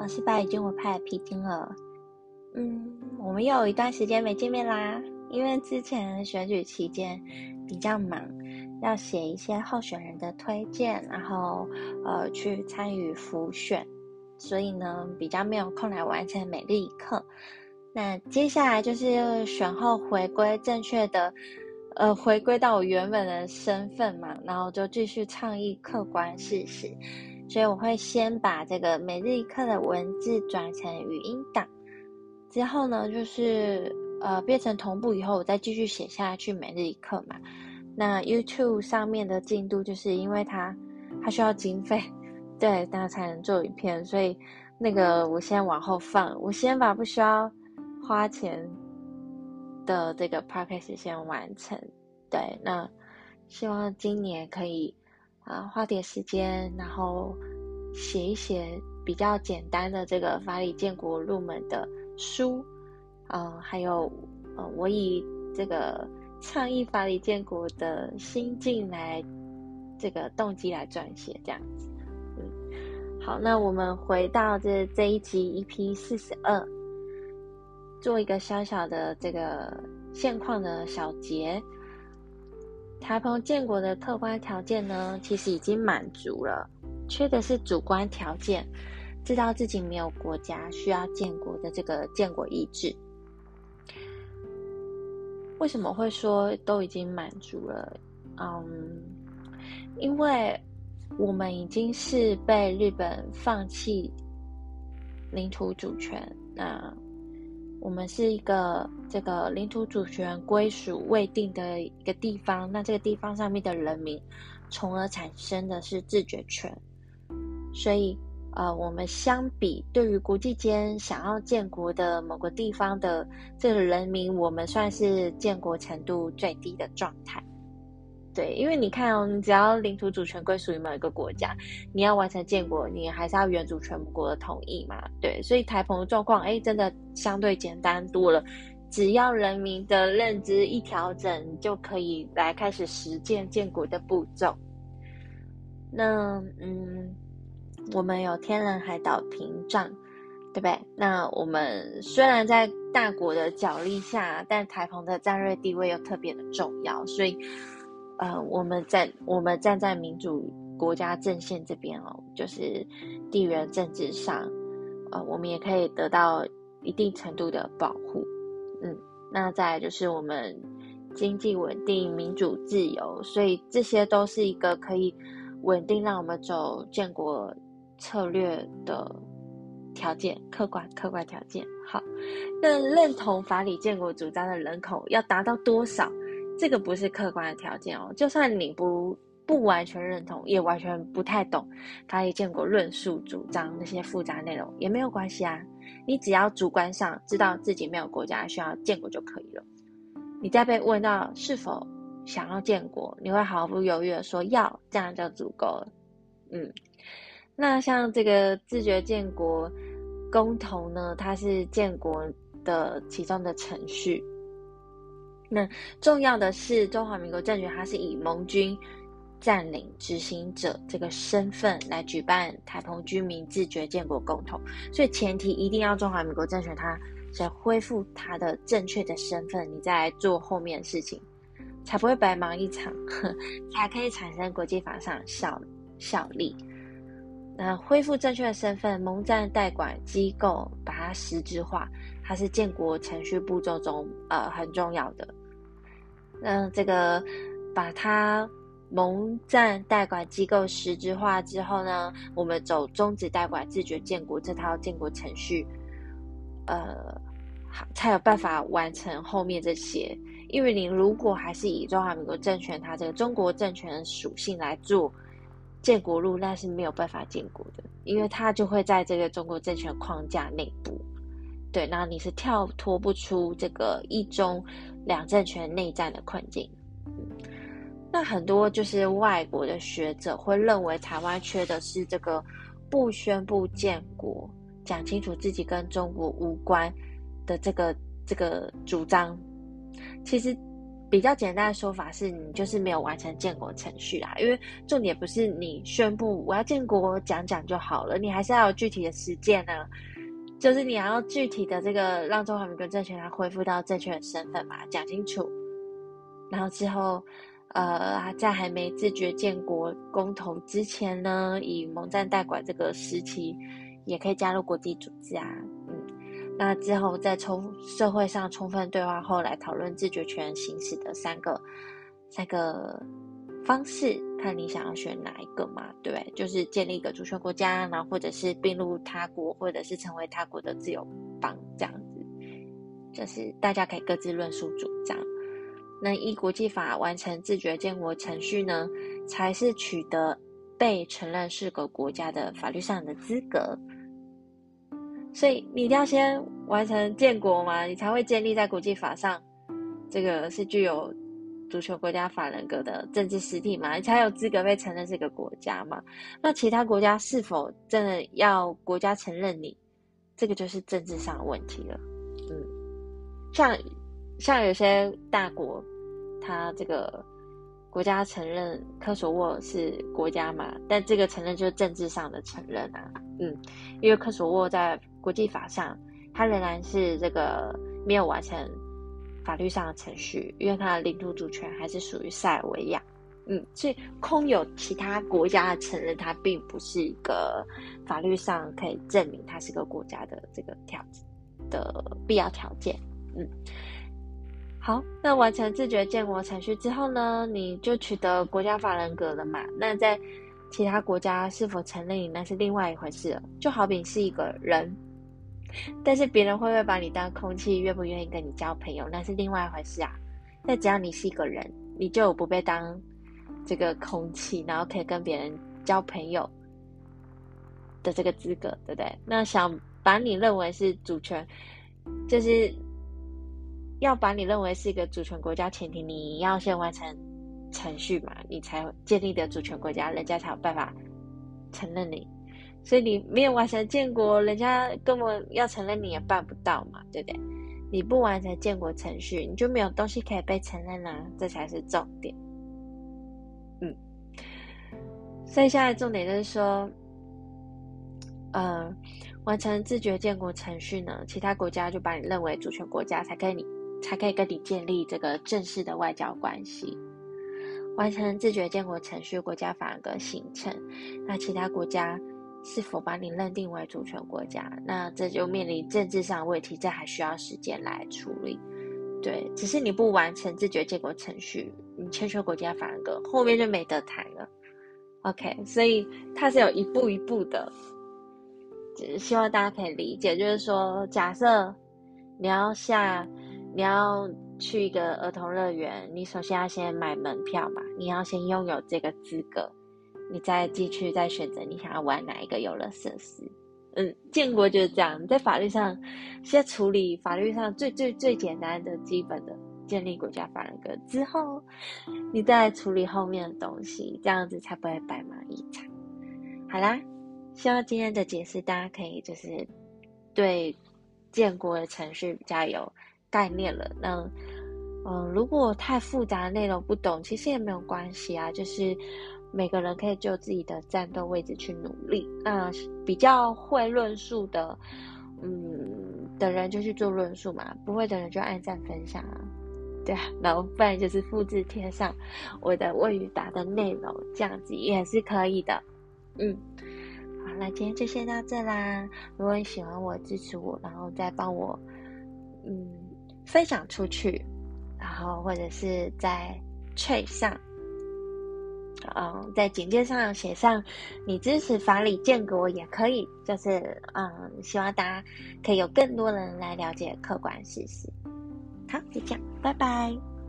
我是白金我派的皮筋了。嗯，我们又有一段时间没见面啦，因为之前选举期间比较忙，要写一些候选人的推荐，然后呃去参与复选，所以呢比较没有空来完成每日一课。那接下来就是选后回归正确的，呃回归到我原本的身份嘛，然后就继续倡议客观事实。所以我会先把这个每日一课的文字转成语音档，之后呢，就是呃变成同步以后，我再继续写下去每日一课嘛。那 YouTube 上面的进度就是因为它它需要经费，对，那才能做影片，所以那个我先往后放，我先把不需要花钱的这个 Podcast 先完成。对，那希望今年可以。啊，花点时间，然后写一写比较简单的这个法理建国入门的书，嗯，还有呃，我以这个倡议法理建国的心境来这个动机来撰写这样子。嗯，好，那我们回到这这一集 EP 四十二，做一个小小的这个现况的小结。台澎建国的客观条件呢，其实已经满足了，缺的是主观条件，知道自己没有国家需要建国的这个建国意志。为什么会说都已经满足了？嗯，因为我们已经是被日本放弃领土主权，那。我们是一个这个领土主权归属未定的一个地方，那这个地方上面的人民，从而产生的是自觉权。所以，呃，我们相比对于国际间想要建国的某个地方的这个人民，我们算是建国程度最低的状态。对，因为你看哦，你只要领土主权归属于某一个国家，你要完成建国，你还是要原主全国的同意嘛。对，所以台澎的状况，哎，真的相对简单多了。只要人民的认知一调整，就可以来开始实践建国的步骤。那，嗯，我们有天然海岛屏障，对不对？那我们虽然在大国的角力下，但台澎的战略地位又特别的重要，所以。呃，我们在我们站在民主国家阵线这边哦，就是地缘政治上，呃，我们也可以得到一定程度的保护。嗯，那再就是我们经济稳定、民主自由，所以这些都是一个可以稳定让我们走建国策略的条件，客观客观条件。好，那认同法理建国主张的人口要达到多少？这个不是客观的条件哦，就算你不不完全认同，也完全不太懂法理建国论述主张那些复杂内容，也没有关系啊。你只要主观上知道自己没有国家需要建国就可以了。你再被问到是否想要建国，你会毫不犹豫的说要，这样就足够了。嗯，那像这个自觉建国公投呢，它是建国的其中的程序。那重要的是，中华民国政权它是以盟军占领执行者这个身份来举办台澎居民自觉建国公投，所以前提一定要中华民国政权它先恢复它的正确的身份，你再来做后面的事情，才不会白忙一场，才可以产生国际法上效效力。那恢复正确的身份，盟战代管机构把它实质化，它是建国程序步骤中呃很重要的。那这个把它蒙占代管机构实质化之后呢，我们走终止代管自觉建国这套建国程序，呃，才有办法完成后面这些。因为你如果还是以中华民国政权它这个中国政权属性来做建国路，那是没有办法建国的，因为它就会在这个中国政权框架内部。对，那你是跳脱不出这个一中两政权内战的困境。那很多就是外国的学者会认为，台湾缺的是这个不宣布建国、讲清楚自己跟中国无关的这个这个主张。其实比较简单的说法是你就是没有完成建国程序啦，因为重点不是你宣布我要建国讲讲就好了，你还是要有具体的实践呢，就是你要具体的这个让中华民国政权它恢复到正确的身份嘛，讲清楚，然后之后，呃，在还没自觉建国公投之前呢，以蒙战代管这个时期，也可以加入国际组织啊。嗯那之后，在充社会上充分对话后，来讨论自觉权行使的三个三个方式，看你想要选哪一个嘛？对，就是建立一个主权国家，然后或者是并入他国，或者是成为他国的自由邦这样子，就是大家可以各自论述主张。那依国际法完成自觉建国程序呢，才是取得被承认是个国家的法律上的资格。所以你一定要先完成建国嘛，你才会建立在国际法上，这个是具有足球国家法人格的政治实体嘛，你才有资格被承认这个国家嘛。那其他国家是否真的要国家承认你，这个就是政治上的问题了。嗯，像像有些大国，他这个国家承认科索沃是国家嘛，但这个承认就是政治上的承认啊。嗯，因为科索沃在国际法上，它仍然是这个没有完成法律上的程序，因为它的领土主权还是属于塞尔维亚。嗯，所以空有其他国家的承认，它并不是一个法律上可以证明它是个国家的这个条的必要条件。嗯，好，那完成自觉建国程序之后呢，你就取得国家法人格了嘛？那在其他国家是否承认，那是另外一回事了。就好比是一个人。但是别人会不会把你当空气，愿不愿意跟你交朋友，那是另外一回事啊。但只要你是一个人，你就有不被当这个空气，然后可以跟别人交朋友的这个资格，对不对？那想把你认为是主权，就是要把你认为是一个主权国家，前提你要先完成程序嘛，你才建立的主权国家，人家才有办法承认你。所以你没有完成建国，人家根本要承认你也办不到嘛，对不对？你不完成建国程序，你就没有东西可以被承认啦，这才是重点。嗯，所以现在重点就是说，呃，完成自觉建国程序呢，其他国家就把你认为主权国家，才跟你才可以跟你建立这个正式的外交关系。完成自觉建国程序，国家法格形成，那其他国家。是否把你认定为主权国家？那这就面临政治上问题，这还需要时间来处理。对，只是你不完成自觉建国程序，你签署国家法人格，后面就没得谈了。OK，所以它是有一步一步的，只希望大家可以理解。就是说，假设你要下，你要去一个儿童乐园，你首先要先买门票嘛，你要先拥有这个资格。你再继续再选择你想要玩哪一个游乐设施，嗯，建国就是这样，在法律上先处理法律上最最最简单的基本的建立国家法人格之后，你再处理后面的东西，这样子才不会白忙一场。好啦，希望今天的解释大家可以就是对建国的程序比较有概念了。那嗯，如果太复杂的内容不懂，其实也没有关系啊，就是。每个人可以就自己的战斗位置去努力。那比较会论述的，嗯，的人就去做论述嘛；不会的人就按赞分享啊，对啊。然后不然就是复制贴上我的问与答的内容，这样子也是可以的。嗯，好，那今天就先到这啦。如果你喜欢我，支持我，然后再帮我，嗯，分享出去，然后或者是在 c 上。嗯，在简介上写上你支持法理建国也可以，就是嗯，希望大家可以有更多人来了解客观事实。好，就这样，拜拜。